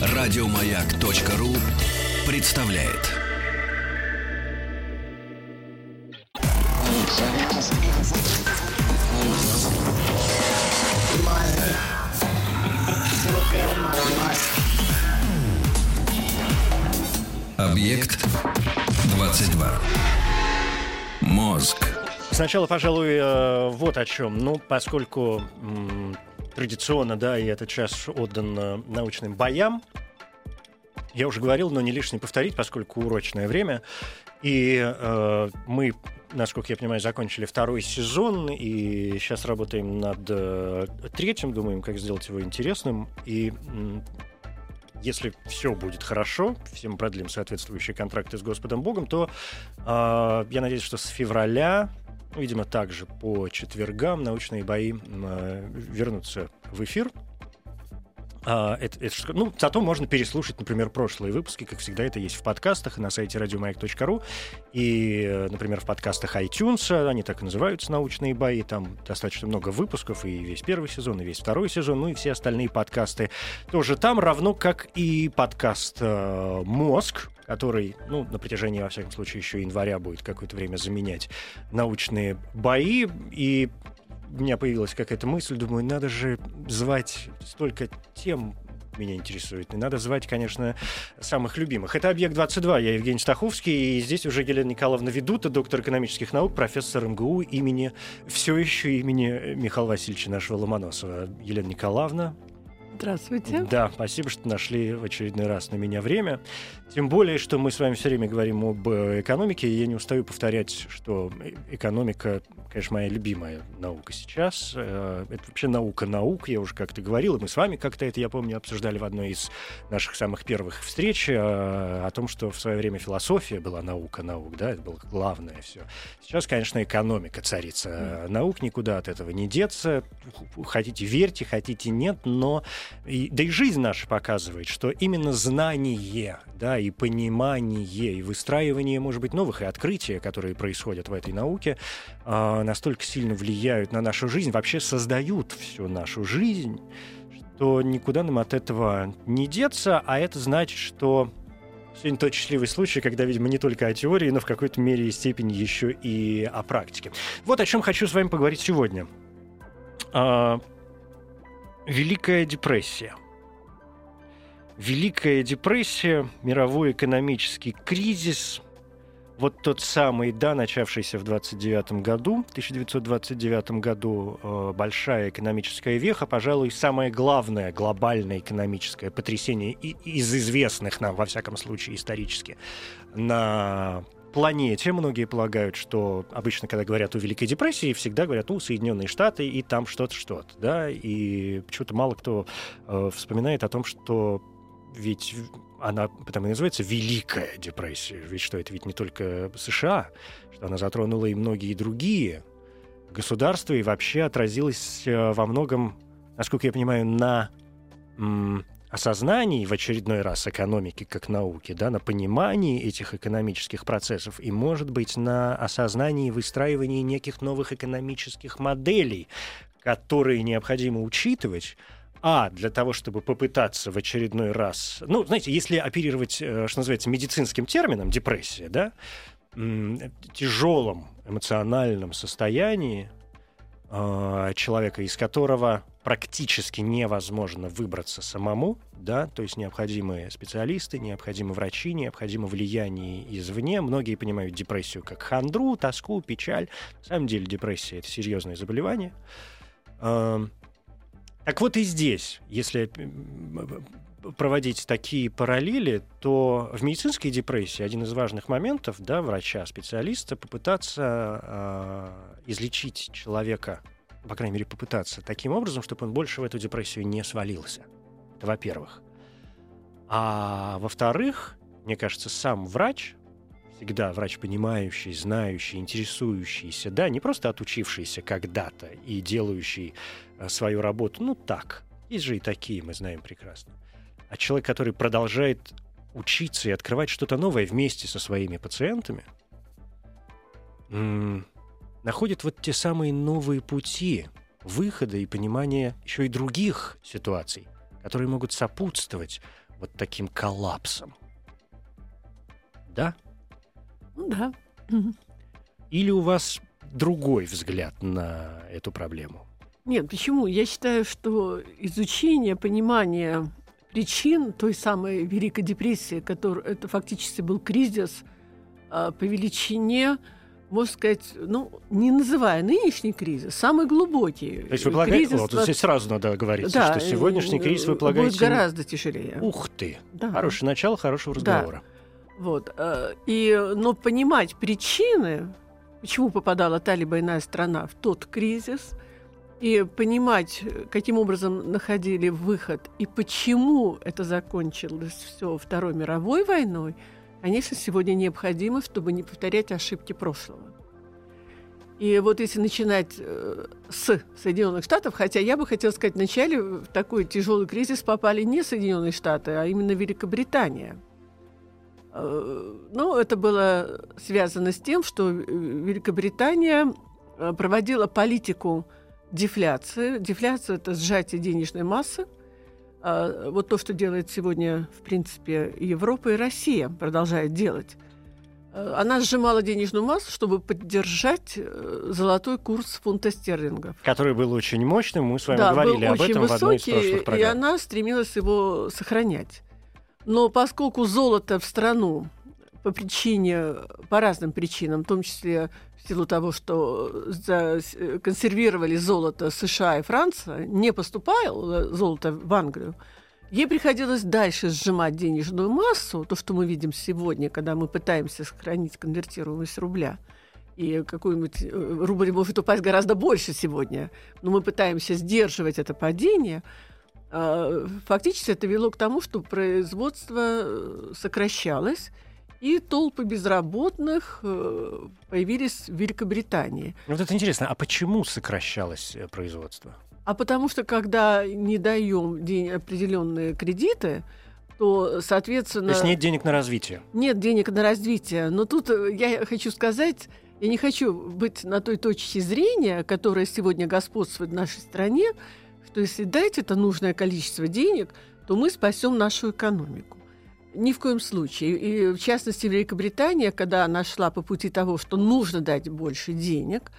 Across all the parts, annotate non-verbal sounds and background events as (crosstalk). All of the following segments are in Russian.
Радиомаяк.ру представляет. Объект 22. Мозг. Сначала, пожалуй, э, вот о чем. Ну, поскольку традиционно, да, и этот час отдан э, научным боям, я уже говорил, но не лишне повторить, поскольку урочное время. И э, мы, насколько я понимаю, закончили второй сезон, и сейчас работаем над э, третьим, думаем, как сделать его интересным. И м, если все будет хорошо, все мы продлим соответствующие контракты с Господом Богом, то э, я надеюсь, что с февраля, видимо, также по четвергам научные бои э, вернутся в эфир. А, это, это, ну, зато можно переслушать, например, прошлые выпуски, как всегда, это есть в подкастах на сайте радиомаяк.ру, и, э, например, в подкастах iTunes, они так и называются, научные бои, там достаточно много выпусков, и весь первый сезон, и весь второй сезон, ну и все остальные подкасты тоже там, равно как и подкаст э, «Мозг», который, ну, на протяжении, во всяком случае, еще января будет какое-то время заменять научные бои, и у меня появилась какая-то мысль, думаю, надо же звать столько тем меня интересует. И надо звать, конечно, самых любимых. Это «Объект-22». Я Евгений Стаховский. И здесь уже Елена Николаевна Ведута, доктор экономических наук, профессор МГУ имени, все еще имени Михаила Васильевича нашего Ломоносова. Елена Николаевна, Здравствуйте. да, спасибо, что нашли в очередной раз на меня время. Тем более, что мы с вами все время говорим об э, экономике, и я не устаю повторять, что э- экономика, конечно, моя любимая наука сейчас. Э, Это вообще наука наук, я уже как-то говорил, и мы с вами как-то это, я помню, обсуждали в одной из наших самых первых встреч о том, что в свое время философия была наука наук, да, это было главное все. Сейчас, конечно, экономика царица наук, никуда от этого не деться. Хотите верьте, хотите нет, но и- да и жизнь наша показывает, что именно знание, да, и понимание, и выстраивание, может быть, новых и открытия, которые происходят в этой науке, а, настолько сильно влияют на нашу жизнь, вообще создают всю нашу жизнь, что никуда нам от этого не деться, а это значит, что Сегодня тот счастливый случай, когда, видимо, не только о теории, но в какой-то мере и степени еще и о практике. Вот о чем хочу с вами поговорить сегодня. Великая депрессия. Великая депрессия, мировой экономический кризис, вот тот самый, да, начавшийся в 29 году, 1929 году, э, большая экономическая веха, пожалуй, самое главное глобальное экономическое потрясение из известных нам, во всяком случае, исторически, на планете. Многие полагают, что обычно, когда говорят о Великой депрессии, всегда говорят, ну, Соединенные Штаты и там что-то, что-то, да, и почему-то мало кто э, вспоминает о том, что ведь она потому и называется Великая депрессия. Ведь что, это ведь не только США, что она затронула и многие другие государства и вообще отразилась э, во многом, насколько я понимаю, на осознании в очередной раз экономики как науки, да, на понимании этих экономических процессов и, может быть, на осознании выстраивания неких новых экономических моделей, которые необходимо учитывать, а, для того, чтобы попытаться в очередной раз... Ну, знаете, если оперировать, э, что называется, медицинским термином, депрессия, да, тяжелом эмоциональном состоянии э, человека, из которого практически невозможно выбраться самому, да, то есть необходимы специалисты, необходимы врачи, необходимо влияние извне. Многие понимают депрессию как хандру, тоску, печаль. На самом деле депрессия — это серьезное заболевание. Эм, так вот и здесь, если проводить такие параллели, то в медицинской депрессии один из важных моментов, да, врача, специалиста, попытаться э, излечить человека, по крайней мере, попытаться таким образом, чтобы он больше в эту депрессию не свалился. Это во-первых. А во-вторых, мне кажется, сам врач, всегда врач понимающий, знающий, интересующийся, да, не просто отучившийся когда-то и делающий э, свою работу, ну так, есть же и такие, мы знаем прекрасно, а человек, который продолжает учиться и открывать что-то новое вместе со своими пациентами, находит вот те самые новые пути выхода и понимания еще и других ситуаций, которые могут сопутствовать вот таким коллапсам. Да? Ну да. Или у вас другой взгляд на эту проблему? Нет, почему? Я считаю, что изучение, понимание причин той самой Великой депрессии, которая это фактически был кризис а, по величине, можно сказать, ну, не называя нынешний кризис, самый глубокий. То есть вы полагаете, вот здесь сразу надо говорить, да, что сегодняшний кризис вы полагаете... Будет гораздо тяжелее. Ух ты! Да. Хорошее начало хорошего разговора. Да. Вот. А, и, но понимать причины, почему попадала та либо иная страна в тот кризис – и понимать, каким образом находили выход и почему это закончилось все Второй мировой войной, конечно, сегодня необходимо, чтобы не повторять ошибки прошлого. И вот если начинать э, с Соединенных Штатов, хотя я бы хотела сказать, вначале в такой тяжелый кризис попали не Соединенные Штаты, а именно Великобритания. Э, ну, это было связано с тем, что Великобритания э, проводила политику дефляция. Дефляция – это сжатие денежной массы. А, вот то, что делает сегодня, в принципе, Европа и Россия продолжает делать. А, она сжимала денежную массу, чтобы поддержать э, золотой курс фунта стерлингов. Который был очень мощным, мы с вами да, говорили об этом высокий, в одной из прошлых программ. И она стремилась его сохранять. Но поскольку золото в страну по причине, по разным причинам, в том числе в силу того, что консервировали золото США и Франция, не поступало золото в Англию, ей приходилось дальше сжимать денежную массу, то, что мы видим сегодня, когда мы пытаемся сохранить конвертируемость рубля. И какой-нибудь э, рубль может упасть гораздо больше сегодня, но мы пытаемся сдерживать это падение. А, фактически это вело к тому, что производство э, сокращалось, и толпы безработных э, появились в Великобритании. Вот это интересно, а почему сокращалось э, производство? А потому что когда не даем день определенные кредиты, то, соответственно... То есть нет денег на развитие? Нет денег на развитие. Но тут э, я хочу сказать, я не хочу быть на той точке зрения, которая сегодня господствует в нашей стране, что если дать это нужное количество денег, то мы спасем нашу экономику. Ни в коем случае. И в частности, Великобритания, когда она шла по пути того, что нужно дать больше денег,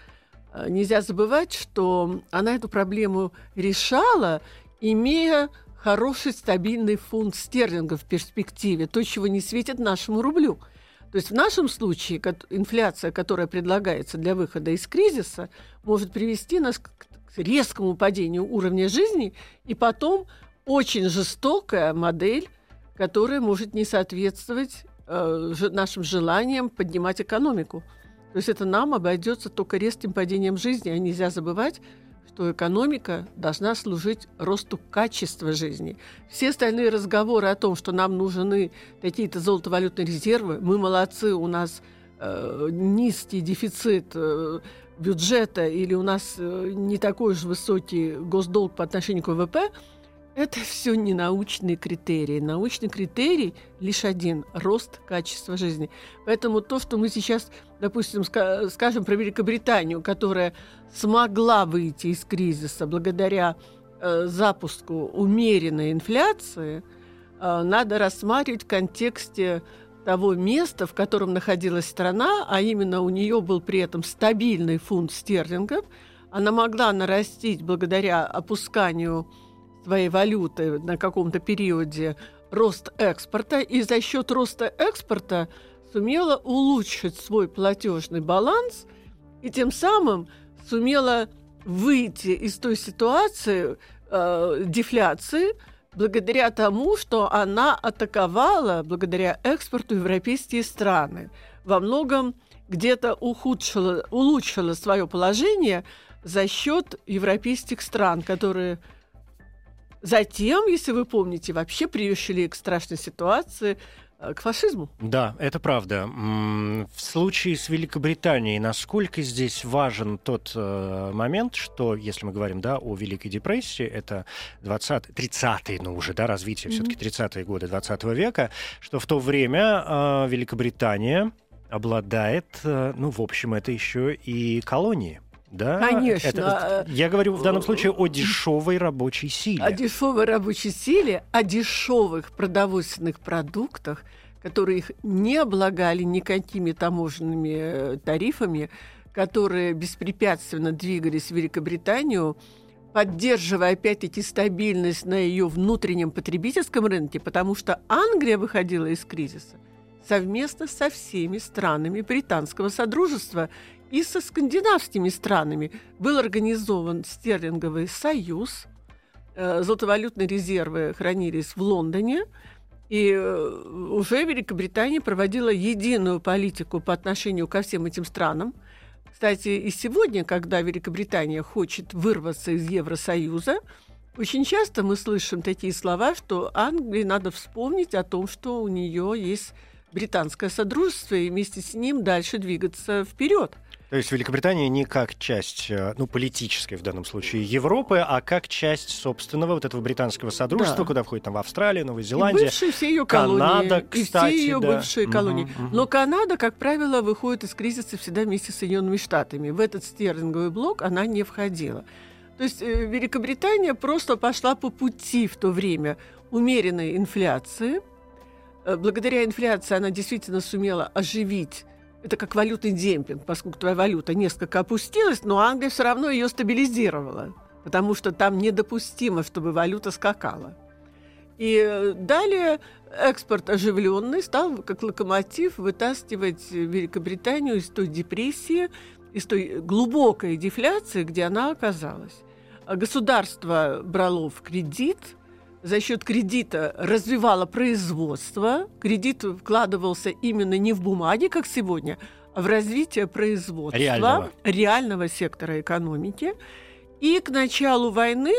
э, нельзя забывать, что она эту проблему решала, имея хороший стабильный фунт стерлингов в перспективе, то, чего не светит нашему рублю. То есть в нашем случае инфляция, которая предлагается для выхода из кризиса, может привести нас к резкому падению уровня жизни и потом очень жестокая модель которая может не соответствовать э, нашим желаниям поднимать экономику. То есть это нам обойдется только резким падением жизни, а нельзя забывать, что экономика должна служить росту качества жизни. Все остальные разговоры о том, что нам нужны какие-то золотовалютные резервы, мы молодцы, у нас э, низкий дефицит э, бюджета или у нас э, не такой же высокий госдолг по отношению к ВВП – это все не научные критерии. Научный критерий лишь один – рост качества жизни. Поэтому то, что мы сейчас, допустим, скажем про Великобританию, которая смогла выйти из кризиса благодаря э, запуску умеренной инфляции, э, надо рассматривать в контексте того места, в котором находилась страна, а именно у нее был при этом стабильный фунт стерлингов, она могла нарастить благодаря опусканию своей валюты на каком-то периоде рост экспорта, и за счет роста экспорта сумела улучшить свой платежный баланс и тем самым сумела выйти из той ситуации э, дефляции благодаря тому, что она атаковала благодаря экспорту европейские страны. Во многом где-то ухудшила, улучшила свое положение за счет европейских стран, которые Затем, если вы помните, вообще пришли к страшной ситуации, э, к фашизму. Да, это правда. В случае с Великобританией, насколько здесь важен тот э, момент, что, если мы говорим да, о Великой депрессии, это 20 30-е, ну уже, да, развитие mm-hmm. все-таки 30-е годы 20 века, что в то время э, Великобритания обладает, э, ну, в общем, это еще и колонии Да, Конечно. Это- я говорю в данном случае о дешевой рабочей силе. О дешевой рабочей силе, о дешевых продовольственных продуктах, которые их не облагали никакими таможенными э, тарифами, которые беспрепятственно двигались в Великобританию, поддерживая опять-таки стабильность на ее внутреннем потребительском рынке, потому что Англия выходила из кризиса совместно со всеми странами британского содружества и со скандинавскими странами. Был организован стерлинговый союз, э, золотовалютные резервы хранились в Лондоне, и э, уже Великобритания проводила единую политику по отношению ко всем этим странам. Кстати, и сегодня, когда Великобритания хочет вырваться из Евросоюза, очень часто мы слышим такие слова, что Англии надо вспомнить о том, что у нее есть британское содружество, и вместе с ним дальше двигаться вперед. То есть Великобритания не как часть, э, ну, политической в данном случае Европы, а как часть собственного вот этого британского содружества, Да. куда входит там Австралия, Новая И Зеландия. бывшие все ее Канада, колонии, и кстати, все ее да. бывшие Мгм, колонии. мгм. Но Канада, как правило, выходит из кризиса всегда вместе с Соединенными Штатами. В этот стерлинговый блок она не входила. То есть э, Великобритания просто пошла по пути в то время умеренной инфляции. Э, Благодаря инфляции она действительно сумела оживить это как валютный демпинг, поскольку твоя валюта несколько опустилась, но Англия все равно ее стабилизировала, потому что там недопустимо, чтобы валюта скакала. И э, далее экспорт оживленный стал как локомотив вытаскивать Великобританию из той депрессии, из той глубокой дефляции, где она оказалась. Государство брало в кредит, за счет кредита развивало производство. Кредит вкладывался именно не в бумаги, как сегодня, а в развитие производства, Реального. реального сектора экономики. И к началу войны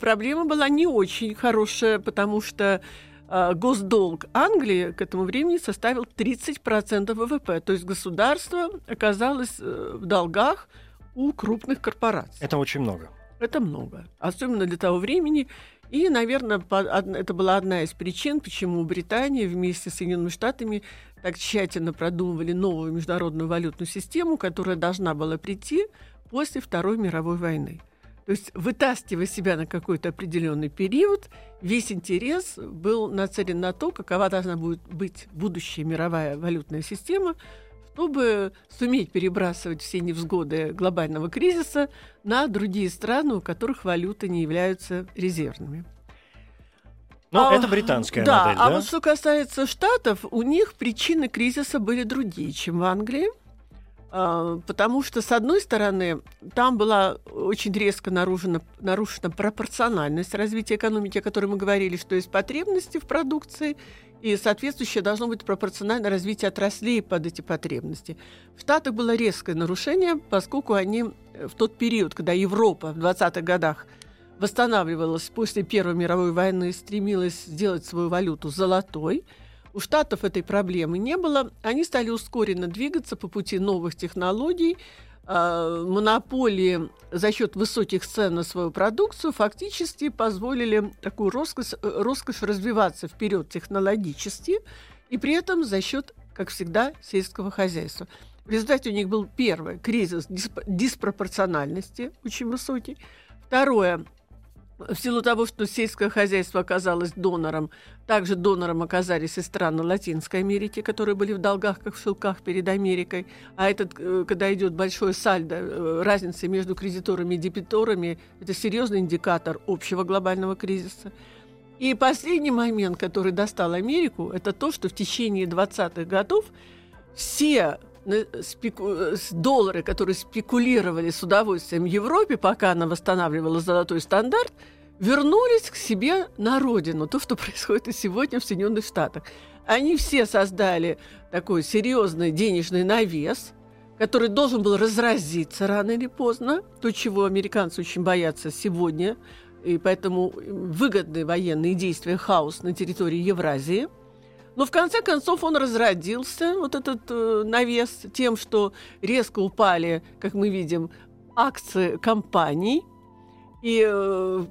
проблема была не очень хорошая, потому что а, госдолг Англии к этому времени составил 30% ВВП. То есть государство оказалось э, в долгах у крупных корпораций. Это очень много. Это много, особенно для того времени. И, наверное, это была одна из причин, почему Британия вместе с Соединенными Штатами так тщательно продумывали новую международную валютную систему, которая должна была прийти после Второй мировой войны. То есть, вытаскивая себя на какой-то определенный период, весь интерес был нацелен на то, какова должна будет быть будущая мировая валютная система, чтобы суметь перебрасывать все невзгоды глобального кризиса на другие страны, у которых валюты не являются резервными. Ну, А, это британская да, модель, а да? вот что касается Штатов, у них причины кризиса были другие, чем в Англии. А, Потому что, с одной стороны, там была очень резко нарушена, нарушена пропорциональность развития экономики, о которой мы говорили, что есть потребности в продукции, и соответствующее должно быть пропорционально развитие отраслей под эти потребности. В Штатах было резкое нарушение, поскольку они э, в тот период, когда Европа в 20-х годах восстанавливалась после Первой мировой войны, стремилась сделать свою валюту золотой. У Штатов этой проблемы не было. Они стали ускоренно двигаться по пути новых технологий. А, Монополии за счет высоких цен на свою продукцию фактически позволили такую роскошь, э, роскошь развиваться вперед технологически и при этом за счет, как всегда, сельского хозяйства. В результате у них был первый кризис дисп- диспропорциональности, очень высокий. Второе, в силу того, что сельское хозяйство оказалось донором, также донором оказались и страны Латинской Америки, которые были в долгах, как в шелках перед Америкой. А этот, э, когда идет большое сальдо, э, разница между кредиторами и дебиторами, это серьезный индикатор общего глобального кризиса. И последний момент, который достал Америку, это то, что в течение 20-х годов все спеку- э, доллары, которые спекулировали с удовольствием Европе, пока она восстанавливала золотой стандарт, вернулись к себе на родину. То, что (laughs) происходит и сегодня в Соединенных Штатах. Они все создали такой серьезный денежный навес, который должен был разразиться рано или поздно, то, чего американцы очень боятся сегодня, и поэтому выгодны военные действия хаос на территории Евразии. Но в конце концов он разродился, вот этот э, навес, тем, что резко упали, как мы видим, акции компаний. и э,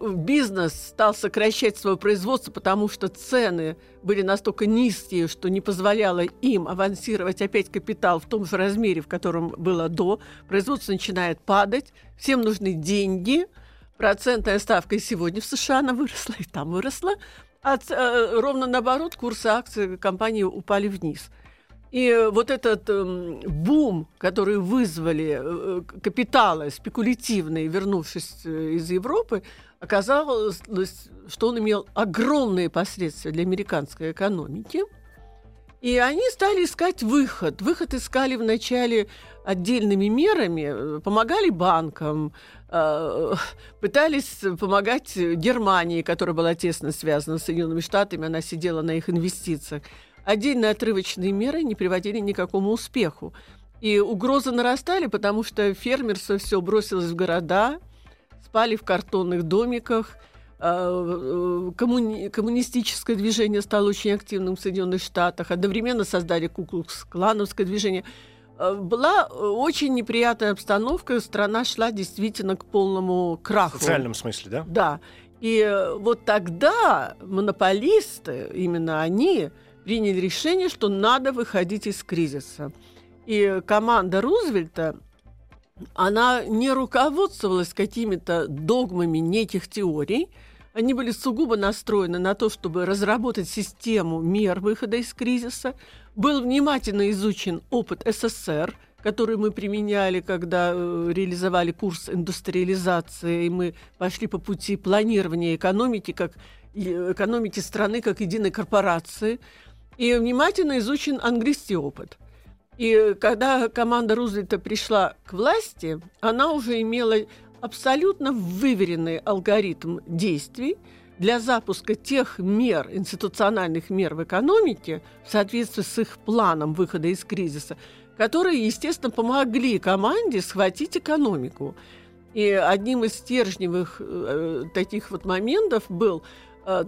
бизнес стал сокращать свое производство, потому что цены были настолько низкие, что не позволяло им авансировать опять капитал в том же размере, в котором было до. Производство начинает падать, всем нужны деньги. Процентная ставка и сегодня в США она выросла, и там выросла. А э, ровно наоборот, курсы акций компании упали вниз. И вот этот э, бум, который вызвали э, капиталы спекулятивные, вернувшись э, из Европы, оказалось, что он имел огромные последствия для американской экономики. И они стали искать выход. Выход искали вначале отдельными мерами, помогали банкам, э, пытались помогать Германии, которая была тесно связана с Соединенными Штатами, она сидела на их инвестициях. Отдельные отрывочные меры не приводили ни к какому успеху. И угрозы нарастали, потому что фермерство все бросилось в города, спали в картонных домиках, коммуни- коммунистическое движение стало очень активным в Соединенных Штатах, одновременно создали куклукс-клановское движение. А, была очень неприятная обстановка, страна шла действительно к полному краху. В социальном смысле, да? Да. И э, вот тогда монополисты, именно они, приняли решение, что надо выходить из кризиса. И команда Рузвельта, она не руководствовалась какими-то догмами неких теорий, они были сугубо настроены на то, чтобы разработать систему мер выхода из кризиса. Был внимательно изучен опыт СССР, который мы применяли, когда э, реализовали курс индустриализации, и мы пошли по пути планирования экономики, как экономики страны как единой корпорации – и внимательно изучен английский опыт. И когда команда Рузвельта пришла к власти, она уже имела абсолютно выверенный алгоритм действий для запуска тех мер, институциональных мер в экономике в соответствии с их планом выхода из кризиса, которые, естественно, помогли команде схватить экономику. И одним из стержневых э, таких вот моментов был э,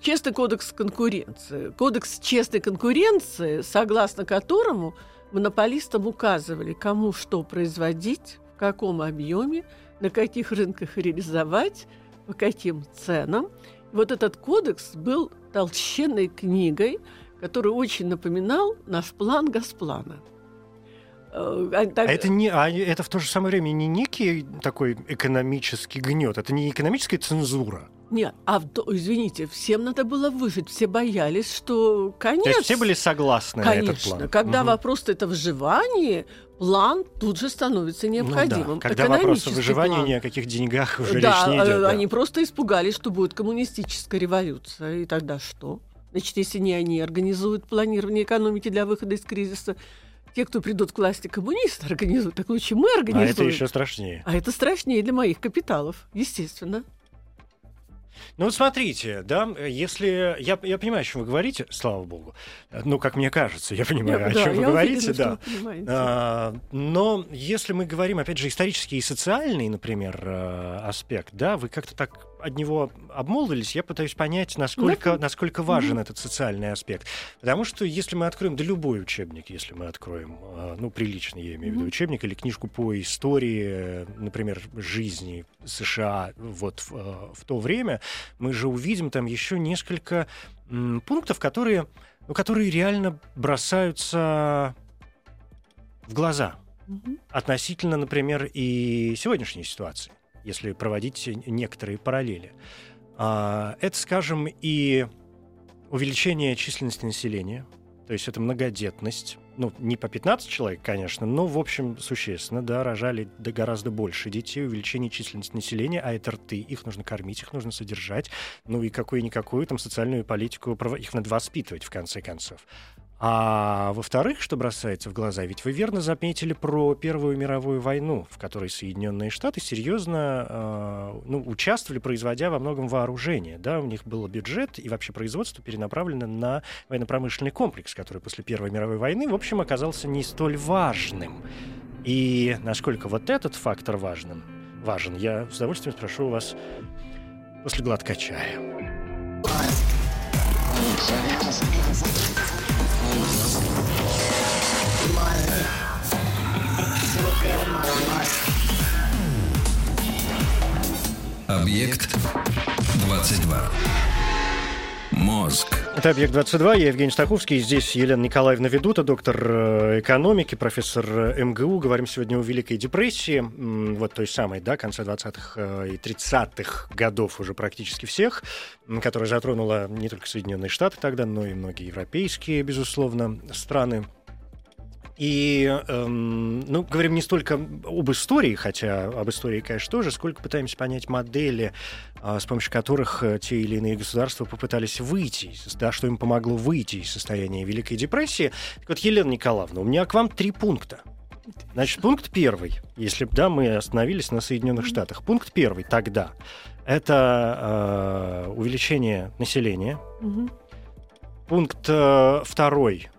Честный кодекс конкуренции. Кодекс честной конкуренции, согласно которому монополистам указывали, кому что производить, каком объеме, на каких рынках реализовать, по каким ценам. вот этот кодекс был толщенной книгой, который очень напоминал наш план Госплана. Э, а, так... а это не, а это в то же самое время не некий такой экономический гнет, это не экономическая цензура. Нет, а извините, всем надо было выжить, все боялись, что конец. То есть все были согласны Конечно, на этот план. когда угу. вопрос это выживание, план тут же становится необходимым. Ну, да. Когда вопрос о выживании план. ни о каких деньгах уже да, речь не идет. Да. они просто испугались, что будет коммунистическая революция, и тогда что? Значит, если не они организуют планирование экономики для выхода из кризиса, те, кто придут к власти коммунисты, организуют, так лучше мы организуем. А это еще страшнее. А это страшнее для моих капиталов, естественно. Ну вот смотрите, да, если я, я понимаю, о чем вы говорите, слава богу. Ну, как мне кажется, я понимаю, я, о чем да, вы говорите, уверена, да. А, но если мы говорим, опять же, исторический и социальный, например, э, аспект, да, вы как-то так от него обмолвились, я пытаюсь понять, насколько, насколько важен этот социальный аспект. Потому что если мы откроем, да любой учебник, если мы откроем, э, ну, приличный, я имею в виду, учебник или книжку по истории, например, жизни США вот в, э, в то время, мы же увидим там еще несколько пунктов, которые, ну, которые реально бросаются в глаза относительно, например, и сегодняшней ситуации если проводить некоторые параллели. А, это, скажем, и увеличение численности населения, то есть это многодетность, ну, не по 15 человек, конечно, но, в общем, существенно, да, рожали да, гораздо больше детей, увеличение численности населения, а это рты, их нужно кормить, их нужно содержать, ну и какую-никакую там социальную политику, их надо воспитывать, в конце концов. А во-вторых, что бросается в глаза, ведь вы верно заметили про Первую мировую войну, в которой Соединенные Штаты серьезно э, ну, участвовали, производя во многом вооружение. Да, у них был бюджет и вообще производство перенаправлено на военно-промышленный комплекс, который после Первой мировой войны, в общем, оказался не столь важным. И насколько вот этот фактор важен, важен, я с удовольствием спрошу у вас после глотка чая. Объект 22. Мозг. Это «Объект-22», я Евгений Стаховский, здесь Елена Николаевна Ведута, доктор э, экономики, профессор э, МГУ. Говорим сегодня о Великой депрессии, вот той самой, да, конца 20-х э, и 30-х годов уже практически всех, которая затронула не только Соединенные Штаты тогда, но и многие европейские, безусловно, страны. И, эм, ну, говорим не столько об истории, хотя об истории, конечно, тоже, сколько пытаемся понять модели, э, с помощью которых э, те или иные государства попытались выйти, да, что им помогло выйти из состояния Великой депрессии. Так вот, Елена Николаевна, у меня к вам три пункта. Значит, пункт первый, если да, мы остановились на Соединенных Штатах. Пункт первый тогда это э, увеличение населения. Мгм. Пункт э, второй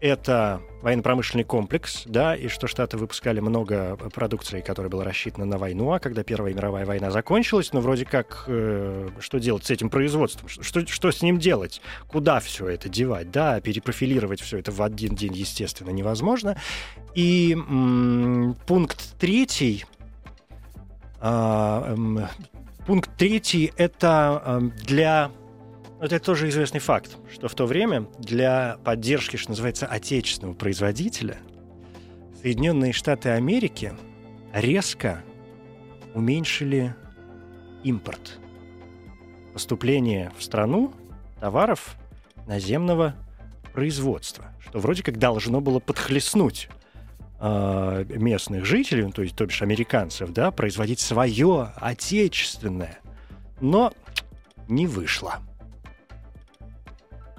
это военно-промышленный комплекс, да, и что Штаты выпускали много продукции, которая была рассчитана на войну, а когда Первая мировая война закончилась, ну, вроде как, э, что делать с этим производством? Что, что с ним делать? Куда все это девать? Да, перепрофилировать все это в один день, естественно, невозможно. И м, пункт третий, а, эм, пункт третий это эм, для это тоже известный факт, что в то время для поддержки, что называется, отечественного производителя Соединенные Штаты Америки резко уменьшили импорт. Поступление в страну товаров наземного производства, что вроде как должно было подхлестнуть э, местных жителей, ну, то есть, то бишь американцев, да, производить свое отечественное. Но не вышло.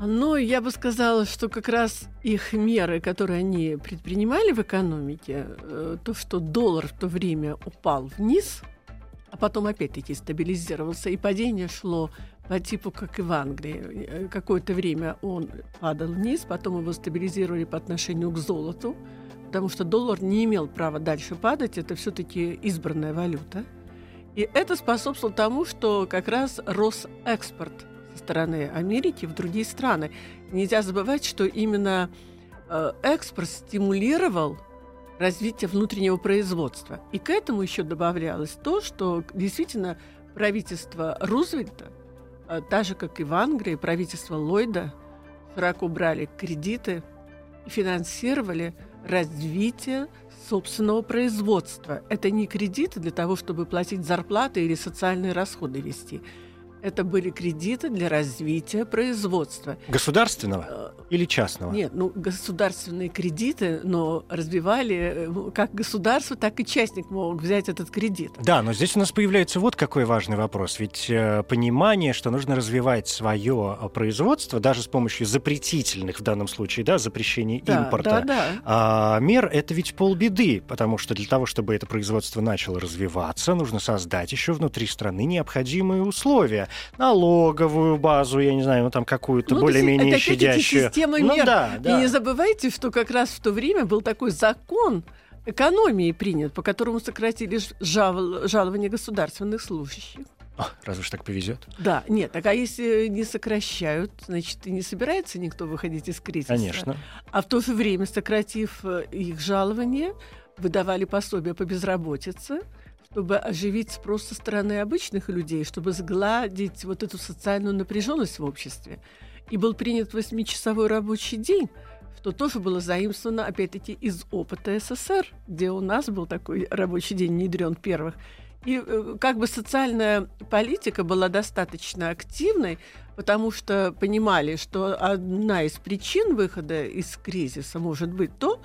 Ну, я бы сказала, что как раз их меры, которые они предпринимали в экономике, э, то, что доллар в то время упал вниз, а потом опять-таки стабилизировался, и падение шло по типу, как и в Англии. Э, Какое-то время он падал вниз, потом его стабилизировали по отношению к золоту, потому что доллар не имел права дальше падать, это все-таки избранная валюта. И это способствовало тому, что как раз рос экспорт стороны Америки в другие страны. Нельзя забывать, что именно э, экспорт стимулировал развитие внутреннего производства. И к этому еще добавлялось то, что действительно правительство Рузвельта, э, так же как и в Англии, правительство Ллойда широко брали кредиты и финансировали развитие собственного производства. Это не кредиты для того, чтобы платить зарплаты или социальные расходы вести. Это были кредиты для развития производства. Государственного Э, или частного? Нет, ну государственные кредиты, но развивали э, как государство, так и частник мог взять этот кредит. Да, но здесь у нас появляется вот какой важный вопрос. Ведь э, понимание, что нужно развивать свое э, производство, даже с помощью запретительных в данном случае, да, запрещения Да, импорта, да, да. а, мер это ведь полбеды, потому что для того, чтобы это производство начало развиваться, нужно создать еще внутри страны необходимые условия. Налоговую базу, я не знаю, ну там какую-то Ну, более-менее щадящую. система ну, мер. да, да. И не забывайте, что как раз в то время был такой закон экономии принят, по которому сократили жал- жалования государственных служащих. О, разве ж так повезет? Да, нет, так а если не сокращают, значит, и не собирается никто выходить из кризиса. Конечно. А в то же время, сократив э, их жалования, выдавали пособия по безработице, чтобы оживить спрос со стороны обычных людей, чтобы сгладить вот эту социальную напряженность в обществе. И был принят восьмичасовой рабочий день, что тоже было заимствовано, опять-таки, из опыта СССР, где у нас был такой рабочий день внедрен первых. И э, как бы социальная политика была достаточно активной, потому что понимали, что одна из причин выхода из кризиса может быть то,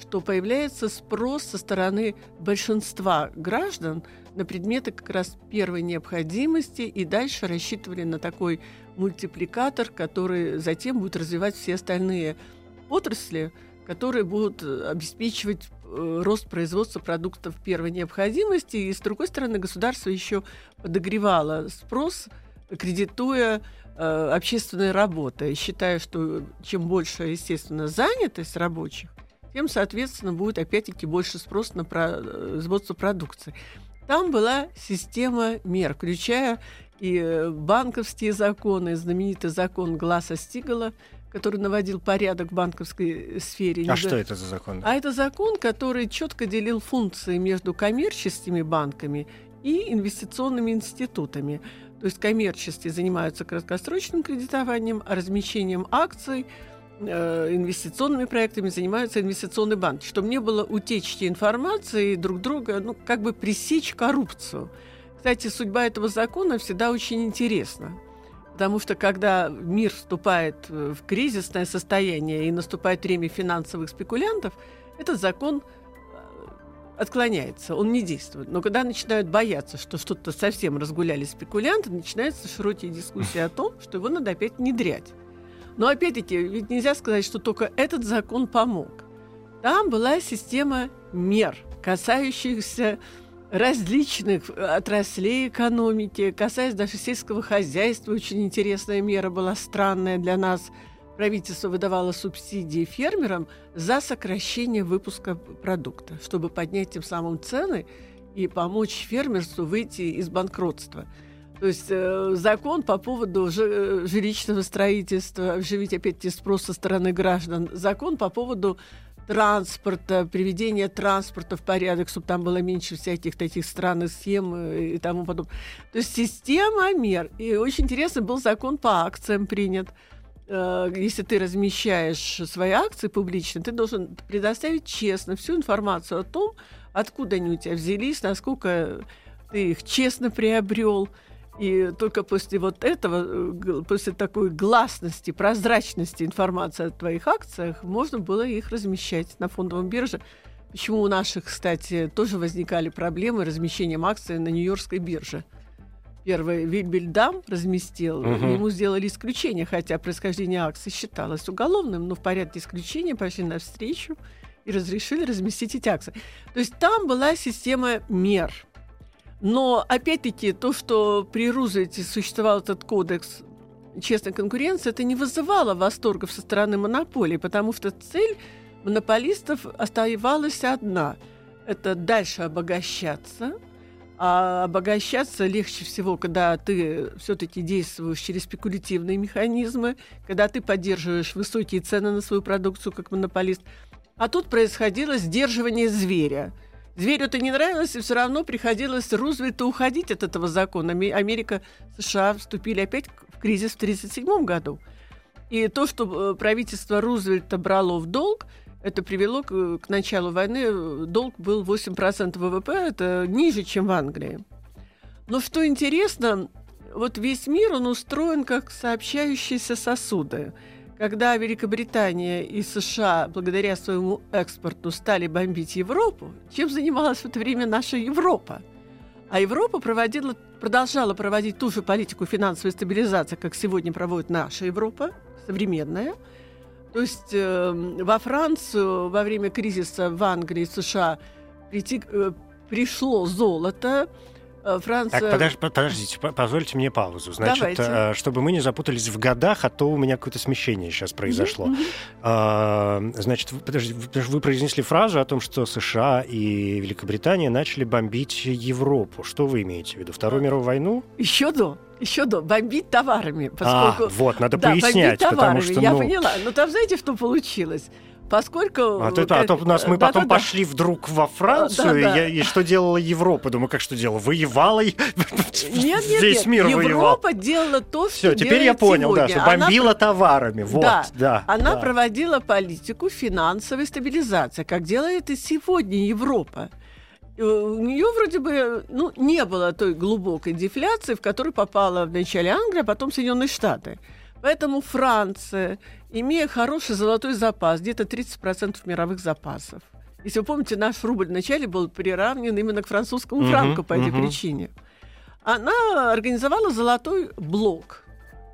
что появляется спрос со стороны большинства граждан на предметы как раз первой необходимости, и дальше рассчитывали на такой мультипликатор, который затем будет развивать все остальные отрасли, которые будут э, обеспечивать э, рост производства продуктов первой необходимости. И, с другой стороны, государство еще подогревало спрос, кредитуя э, общественные работы, считая, что чем больше, естественно, занятость рабочих, тем, соответственно, будет опять-таки больше спрос на производство продукции. Там была система мер, включая и э, банковские законы, знаменитый закон Гласа Стигала, который наводил порядок в банковской сфере. А Не что за- это за закон? а это закон, который четко делил функции между коммерческими банками и инвестиционными институтами. То есть коммерческие занимаются краткосрочным кредитованием, размещением акций, э, инвестиционными проектами занимаются инвестиционные банки, чтобы не было утечки информации друг друга, ну, как бы пресечь коррупцию. Кстати, судьба этого закона всегда очень интересна. Потому что когда мир вступает в кризисное состояние и наступает время финансовых спекулянтов, этот закон отклоняется, он не действует. Но когда начинают бояться, что что-то совсем разгуляли спекулянты, начинаются широкие дискуссии о том, что его надо опять внедрять. Но опять-таки, ведь нельзя сказать, что только этот закон помог. Там была система мер, касающихся различных отраслей экономики, касаясь даже сельского хозяйства. Очень интересная мера была странная для нас – правительство выдавало субсидии фермерам за сокращение выпуска продукта, чтобы поднять тем самым цены и помочь фермерству выйти из банкротства. То есть э, закон по поводу э, жилищного строительства, оживить опять-таки спрос со стороны граждан, закон по поводу транспорта, приведения транспорта в порядок, чтобы там было меньше всяких таких странных схем и тому подобное. То есть система мер. И очень интересно был закон по акциям принят. Э, если ты размещаешь свои акции публично, ты должен предоставить честно всю информацию о том, откуда они у тебя взялись, насколько ты их честно приобрел. И только после вот этого, э, после такой гласности, прозрачности информации о твоих акциях, можно было их размещать на фондовом бирже. Почему у наших, кстати, тоже возникали проблемы размещением акций на Нью-Йоркской бирже первый Вильбельдам разместил, угу. ему сделали исключение, хотя происхождение акций считалось уголовным, но в порядке исключения пошли навстречу и разрешили разместить эти акции. То есть там была система мер. Но, опять-таки, то, что при Рузвельте существовал этот кодекс честной конкуренции, это не вызывало восторгов со стороны монополии, потому что цель монополистов оставалась одна – это дальше обогащаться – а обогащаться легче всего, когда ты все-таки действуешь через спекулятивные механизмы, когда ты поддерживаешь высокие цены на свою продукцию как монополист. А тут происходило сдерживание зверя. Зверю это не нравилось, и все равно приходилось Рузвельту уходить от этого закона. Америка, США вступили опять в кризис в 1937 году. И то, что э, правительство Рузвельта брало в долг – это привело к, к началу войны, долг был 8% ВВП, это ниже, чем в Англии. Но что интересно, вот весь мир, он устроен как сообщающиеся сосуды. Когда Великобритания и США благодаря своему экспорту стали бомбить Европу, чем занималась в это время наша Европа? А Европа проводила, продолжала проводить ту же политику финансовой стабилизации, как сегодня проводит наша Европа, современная – то есть э, во Францию во время кризиса в Англии, США прийти, э, пришло золото, Франция... Так, подож, подождите, позвольте мне паузу. Значит, Давайте. Э, чтобы мы не запутались в годах, а то у меня какое-то смещение сейчас произошло. Mm-hmm. Значит, подождите, вы произнесли фразу о том, что США и Великобритания начали бомбить Европу. Что вы имеете в виду? Вторую мировую войну? Еще до. Еще до. Бомбить товарами. Поскольку... А, вот, надо да, пояснять. Бомбить товарами. Потому что, ну... Я поняла. Но там знаете, что получилось? Поскольку... А, то, а то у нас мы да, потом да, пошли да. вдруг во Францию, да, да. И, и что делала Европа? Думаю, как что делала? Воевала? Нет, нет, Весь нет. мир Европа воевал. делала то, что Все, теперь я понял, сегодня. да, что бомбила она... товарами. Вот, да, да, она да. проводила политику финансовой стабилизации, как делает и сегодня Европа э, у нее вроде бы ну, не было той глубокой дефляции, в которую попала вначале Англия, а потом Соединенные Штаты. Поэтому Франция, имея хороший золотой запас, где-то 30% мировых запасов. Если вы помните, наш рубль вначале был приравнен именно к французскому франку uh-huh, по этой uh-huh. причине. Она организовала золотой блок,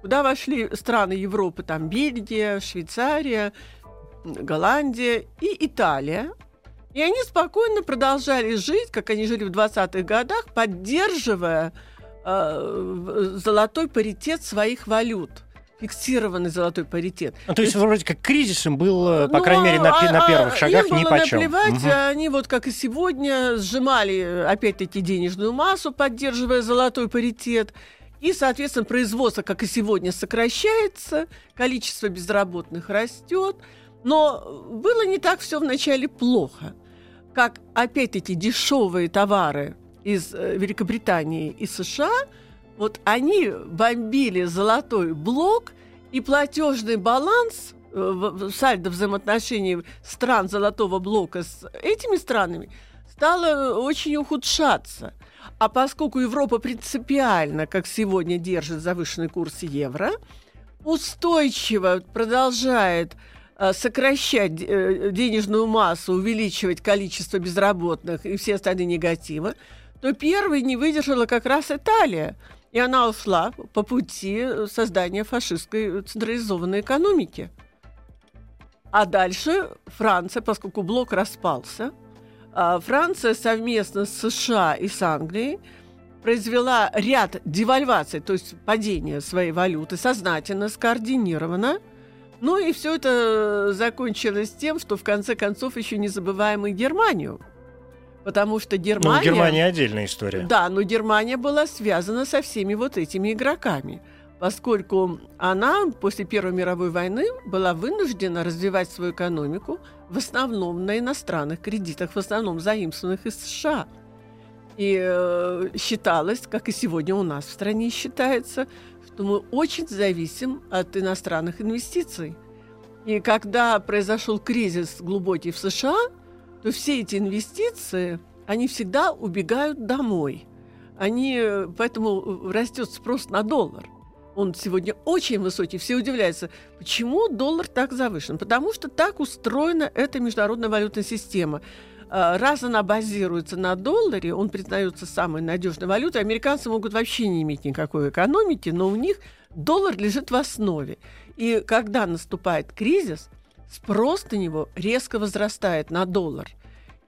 куда вошли страны Европы, там Бельгия, Швейцария, Голландия и Италия. И они спокойно продолжали жить, как они жили в 20-х годах, поддерживая э, золотой паритет своих валют фиксированный золотой паритет. Ну, то, есть, есть вроде как кризисом был, э, по ну, крайней мере, на, а, на первых а, шагах ни по чем. наплевать, угу. они вот как и сегодня сжимали опять-таки денежную массу, поддерживая золотой паритет. И, соответственно, производство, как и сегодня, сокращается, количество безработных растет. Но было не так все вначале плохо. Как, опять-таки, дешевые товары из э, Великобритании и США, вот они бомбили золотой блок, и платежный баланс э, сальдо взаимоотношений стран золотого блока с этими странами стало очень ухудшаться. А поскольку Европа принципиально, как сегодня, держит завышенный курс евро, устойчиво продолжает э, сокращать э, денежную массу, увеличивать количество безработных и все остальные негативы, то первой не выдержала как раз Италия. И она ушла по пути создания фашистской централизованной экономики. А дальше Франция, поскольку блок распался – а, Франция совместно с США и с Англией произвела ряд девальваций, то есть падения своей валюты, сознательно, скоординированно. Ну и все это закончилось тем, что в конце концов еще не забываем и Германию. Потому что Германия... Ну, Германия отдельная история. Да, но Германия была связана со всеми вот этими игроками поскольку она после Первой мировой войны была вынуждена развивать свою экономику в основном на иностранных кредитах, в основном заимствованных из США. И э, считалось, как и сегодня у нас в стране считается, что мы очень зависим от иностранных инвестиций. И когда произошел кризис глубокий в США, то все эти инвестиции, они всегда убегают домой. Они, э, поэтому растет спрос на доллар он сегодня очень высокий. Все удивляются, почему доллар так завышен. Потому что так устроена эта международная валютная система. А, раз она базируется на долларе, он признается самой надежной валютой. Американцы могут вообще не иметь никакой экономики, но у них доллар лежит в основе. И когда наступает кризис, спрос на него резко возрастает на доллар –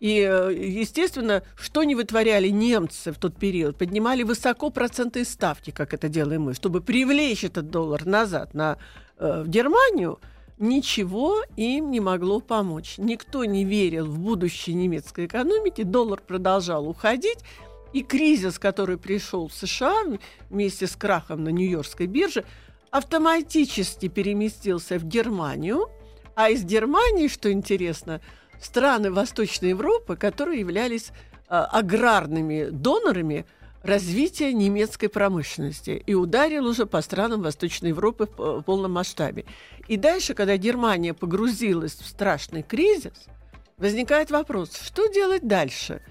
и, э, естественно, что не вытворяли немцы в тот период? Поднимали высоко процентные ставки, как это делаем мы, чтобы привлечь этот доллар назад на, э, в Германию. Ничего им не могло помочь. Никто не верил в будущее немецкой экономики. Доллар продолжал уходить. И кризис, который пришел в США вместе с крахом на Нью-Йоркской бирже, автоматически переместился в Германию. А из Германии, что интересно, страны Восточной Европы, которые являлись э, аграрными донорами развития немецкой промышленности и ударил уже по странам Восточной Европы в полном масштабе. И дальше, когда Германия погрузилась в страшный кризис, возникает вопрос, что делать дальше?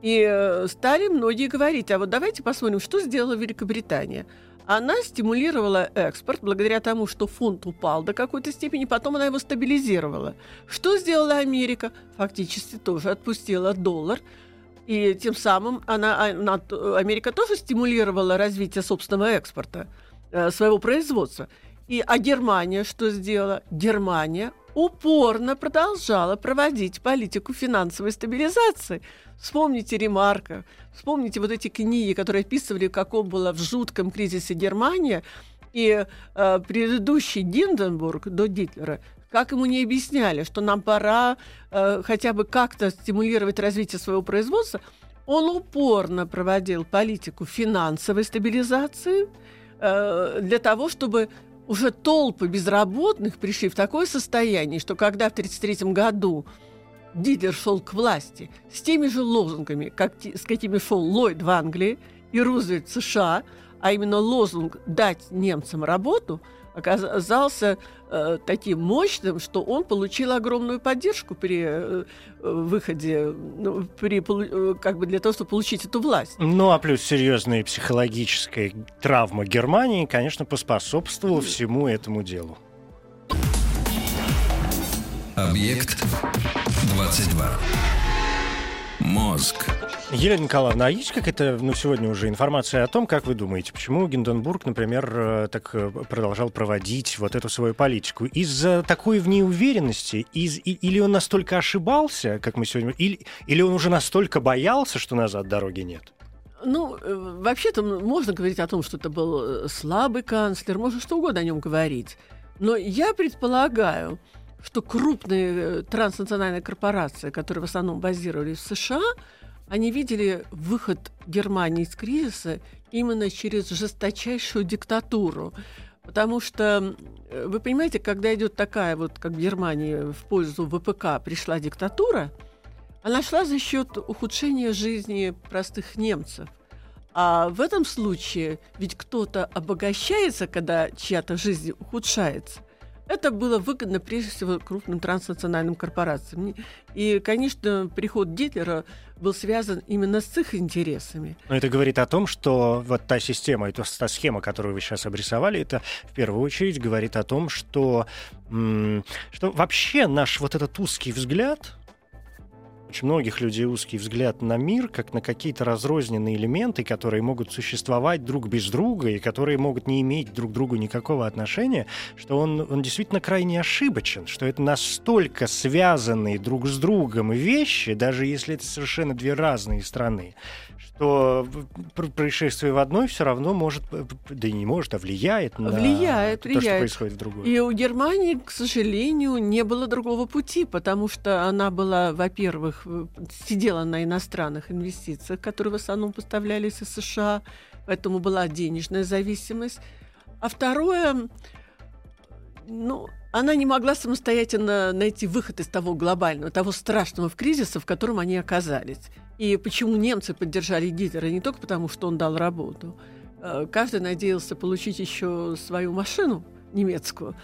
И э, стали многие говорить, а вот давайте посмотрим, что сделала Великобритания – она стимулировала экспорт благодаря тому, что фунт упал до какой-то степени, потом она его стабилизировала. Что сделала Америка? Фактически тоже отпустила доллар, и тем самым она, она, Америка тоже стимулировала развитие собственного экспорта, э, своего производства. И, а Германия что сделала? Германия упорно продолжала проводить политику финансовой стабилизации. Вспомните Ремарка, вспомните вот эти книги, которые описывали, каком была в жутком кризисе Германия, и э, предыдущий Гинденбург до Гитлера, как ему не объясняли, что нам пора э, хотя бы как-то стимулировать развитие своего производства, он упорно проводил политику финансовой стабилизации э, для того, чтобы уже толпы безработных пришли в такое состояние, что когда в 1933 году Гитлер шел к власти с теми же лозунгами, как, с какими шел Ллойд в Англии и Рузвельт в США, а именно лозунг «дать немцам работу», оказался э, таким мощным, что он получил огромную поддержку при э, выходе, ну, при, э, как бы для того, чтобы получить эту власть. Ну, а плюс серьезная психологическая травма Германии, конечно, поспособствовала mm. всему этому делу. Объект 22. Мозг. Елена Николаевна, а есть какая-то, ну, сегодня уже информация о том, как вы думаете, почему Гинденбург, например, э, так э, продолжал проводить вот эту свою политику? Из-за такой в ней уверенности? Из, или он настолько ошибался, как мы сегодня... Или, или он уже настолько боялся, что назад дороги нет? Ну, э, вообще-то можно говорить о том, что это был слабый канцлер, можно что угодно о нем говорить. Но я предполагаю, что крупные транснациональные корпорации, которые в основном базировались в США, они видели выход Германии из кризиса именно через жесточайшую диктатуру. Потому что, вы понимаете, когда идет такая вот, как в Германии, в пользу ВПК пришла диктатура, Она шла за счет ухудшения жизни простых немцев. А в этом случае ведь кто-то обогащается, когда чья-то жизнь ухудшается. Это было выгодно прежде всего крупным транснациональным корпорациям. И, конечно, приход Гитлера был связан именно с их интересами. Но это говорит о том, что вот та система, эта, та схема, которую вы сейчас обрисовали, это в первую очередь говорит о том, что, что вообще наш вот этот узкий взгляд очень многих людей узкий взгляд на мир, как на какие-то разрозненные элементы, которые могут существовать друг без друга и которые могут не иметь друг к другу никакого отношения, что он, он действительно крайне ошибочен, что это настолько связанные друг с другом вещи, даже если это совершенно две разные страны, что происшествие в одной все равно может, да и не может, а влияет на влияет, то, влияет. что происходит в другой. И у Германии, к сожалению, не было другого пути, потому что она была, во-первых, сидела на иностранных инвестициях, которые в основном поставлялись из США, поэтому была денежная зависимость. А второе, ну, она не могла самостоятельно найти выход из того глобального, того страшного кризиса, в котором они оказались. И почему немцы поддержали Гитлера не только потому, что он дал работу. Э, каждый надеялся получить еще свою машину немецкую.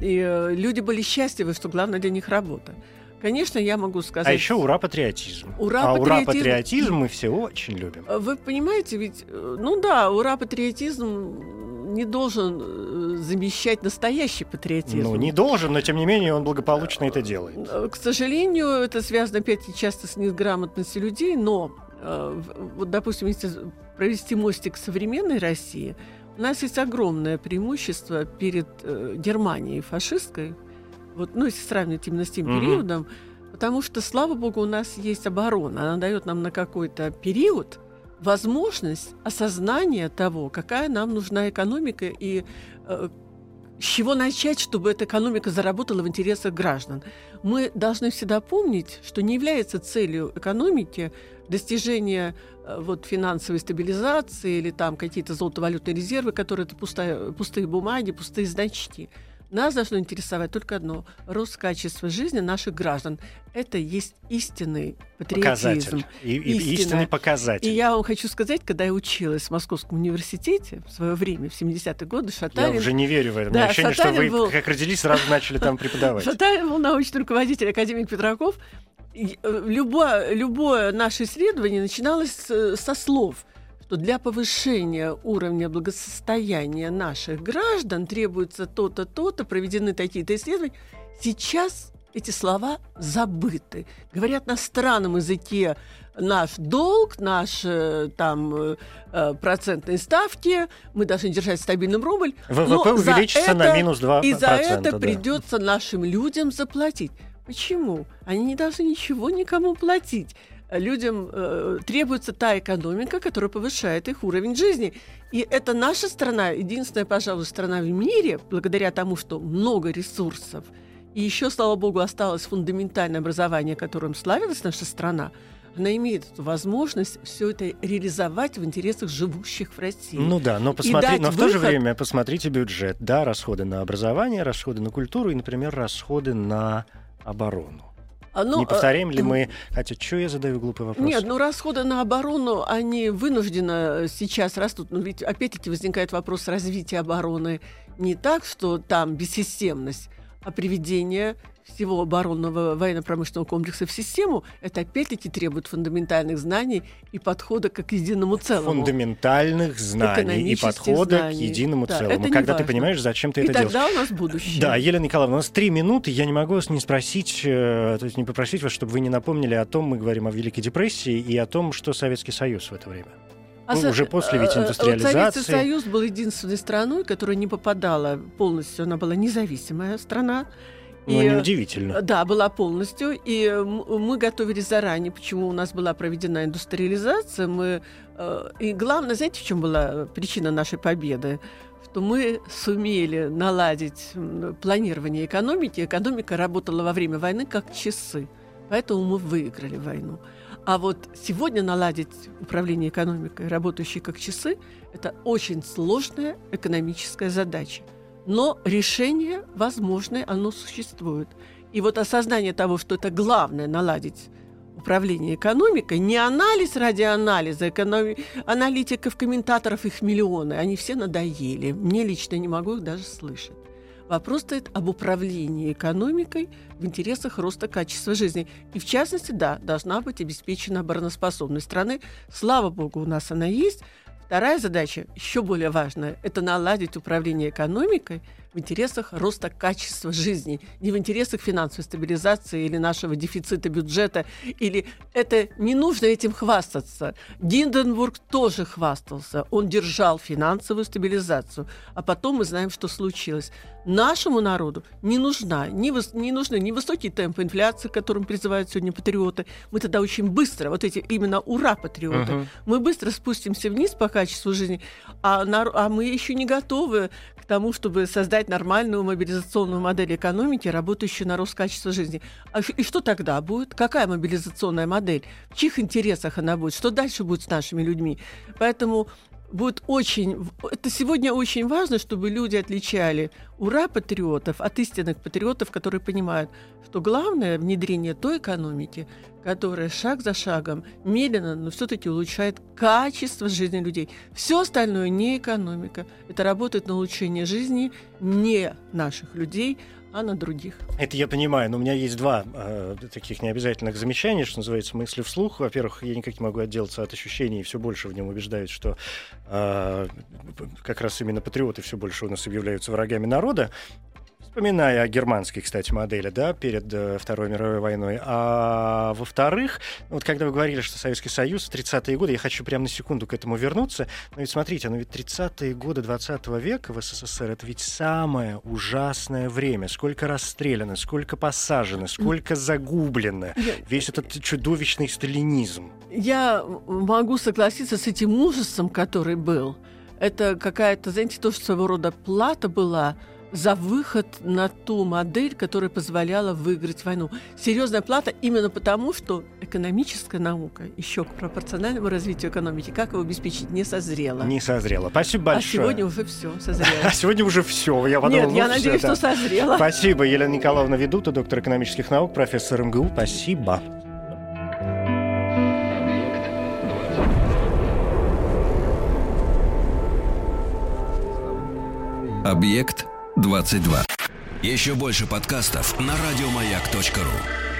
И э, люди были счастливы, что главное для них работа. Конечно, я могу сказать... А еще ура патриотизм. Ура а патриотизм. ура патриотизм мы все очень любим. Э, вы понимаете, ведь, ну да, ура патриотизм не должен э, замещать настоящий патриотизм. Ну, не должен, но тем не менее он благополучно это делает. Э, к сожалению, это связано, опять часто с неграмотностью людей, но э, вот, допустим, если провести мостик современной России, у нас есть огромное преимущество перед Германией фашистской, вот, ну, если сравнивать именно с тем угу. периодом, потому что, слава богу, у нас есть оборона. Она дает нам на какой-то период возможность осознания того, какая нам нужна экономика и э, с чего начать, чтобы эта экономика заработала в интересах граждан. Мы должны всегда помнить, что не является целью экономики достижение э, вот, финансовой стабилизации или там какие-то золотовалютные резервы, которые это пустая, пустые бумаги, пустые значки. Нас должно интересовать только одно – рост качества жизни наших граждан. Это есть истинный патриотизм. Показатель. И, и, истинный показатель. И я вам хочу сказать, когда я училась в Московском университете в свое время, в 70-е годы, Шатарин... Я уже не верю в это. Да, ощущение, что вы, был... как родились, сразу начали там (laughs) преподавать. Шатарин был научный руководитель, академик Петраков. Э, любое, любое наше исследование начиналось со слов – что для повышения уровня благосостояния наших граждан требуется то-то, то-то, проведены такие-то исследования. Сейчас эти слова забыты. Говорят на странном языке наш долг, наши там э, э процентные ставки, мы должны держать стабильным рубль. ВВП увеличится это, на минус 2%. И за это да. придется нашим людям заплатить. Почему? Они не должны ничего никому платить людям э, требуется та экономика, которая повышает их уровень жизни. И это наша страна, единственная, пожалуй, страна в мире, благодаря тому, что много ресурсов, и еще, слава богу, осталось фундаментальное образование, которым славилась наша страна, она имеет возможность все это реализовать в интересах живущих в России. Ну да, но посмотри, но в выход... то же время посмотрите бюджет, да, расходы на образование, расходы на культуру и, например, расходы на оборону. А, ну, не повторяем ли мы... Хотя, что я задаю глупый вопрос? Нет, ну расходы на оборону, они вынужденно сейчас растут. Но ведь опять-таки возникает вопрос развития обороны не так, что там бессистемность, а приведение всего оборонного военно-промышленного комплекса в систему, это опять-таки требует фундаментальных знаний и подхода к единому целому. Фундаментальных знаний и подхода знаний. к единому да, целому. Когда ты понимаешь, зачем ты и это делаешь. И тогда у нас будущее. Да, Елена Николаевна, у нас три минуты. Я не могу вас не спросить, э, то есть не попросить вас, чтобы вы не напомнили о том, мы говорим о Великой депрессии и о том, что Советский Союз в это время. А ну, уже после ведь индустриализации. Вот Советский Союз был единственной страной, которая не попадала полностью, она была независимая страна. Ну, и, неудивительно. Да, была полностью. И мы готовились заранее, почему у нас была проведена индустриализация. Мы, э, и главное, знаете, в чем была причина нашей победы? Что мы сумели наладить планирование экономики. Экономика работала во время войны как часы. Поэтому мы выиграли войну. А вот сегодня наладить управление экономикой, работающей как часы, это очень сложная экономическая задача. Но решение возможное, оно существует. И вот осознание того, что это главное наладить управления экономикой, не анализ ради анализа, экономи... аналитиков, комментаторов, их миллионы, они все надоели. Мне лично не могу их даже слышать. Вопрос стоит об управлении экономикой в интересах роста качества жизни. И в частности, да, должна быть обеспечена обороноспособность страны. Слава богу, у нас она есть. Вторая задача, еще более важная, это наладить управление экономикой – в интересах роста качества жизни, не в интересах финансовой стабилизации или нашего дефицита бюджета, или это не нужно этим хвастаться. Гинденбург тоже хвастался, он держал финансовую стабилизацию, а потом мы знаем, что случилось. Нашему народу не нужна, не, выс, не нужны ни высокие темпы инфляции, к которым призывают сегодня патриоты. Мы тогда очень быстро, вот эти именно ура-патриоты, uh-huh. мы быстро спустимся вниз по качеству жизни, а, на, а мы еще не готовы к тому, чтобы создать нормальную мобилизационную модель экономики, работающую на рост качества жизни. А, и что тогда будет? Какая мобилизационная модель? В чьих интересах она будет? Что дальше будет с нашими людьми? Поэтому будет очень... Это сегодня очень важно, чтобы люди отличали ура-патриотов от истинных патриотов, которые понимают, что главное внедрение той экономики, которая шаг за шагом, медленно, но все-таки улучшает качество жизни людей. Все остальное не экономика. Это работает на улучшение жизни не наших людей, а на других. Это я понимаю, но у меня есть два э, таких необязательных замечания, что называется, мысли вслух. Во-первых, я никак не могу отделаться от ощущений, и все больше в нем убеждают, что э, как раз именно патриоты все больше у нас объявляются врагами народа. Вспоминая о германской, кстати, модели, да, перед э, Второй мировой войной. А во-вторых, вот когда вы говорили, что Советский Союз в 30-е годы, я хочу прямо на секунду к этому вернуться, но ведь смотрите, ну ведь 30-е годы 20 века в СССР это ведь самое ужасное время. Сколько расстреляно, сколько посажено, сколько загублено. Весь этот чудовищный сталинизм. Я могу согласиться с этим ужасом, который был. Это какая-то, знаете, тоже своего рода плата была за выход на ту модель, которая позволяла выиграть войну. Серьезная плата именно потому, что экономическая наука еще к пропорциональному развитию экономики, как его обеспечить, не созрела. Не созрела. Спасибо а большое. (laughs) А сегодня уже все созрело. А сегодня уже все. Я подумал, Нет, ну, я все, надеюсь, да. что созрела. Спасибо, Елена Николаевна Ведута, доктор экономических наук, профессор МГУ. Спасибо. Объект 22. Еще больше подкастов на радиомаяк.ру.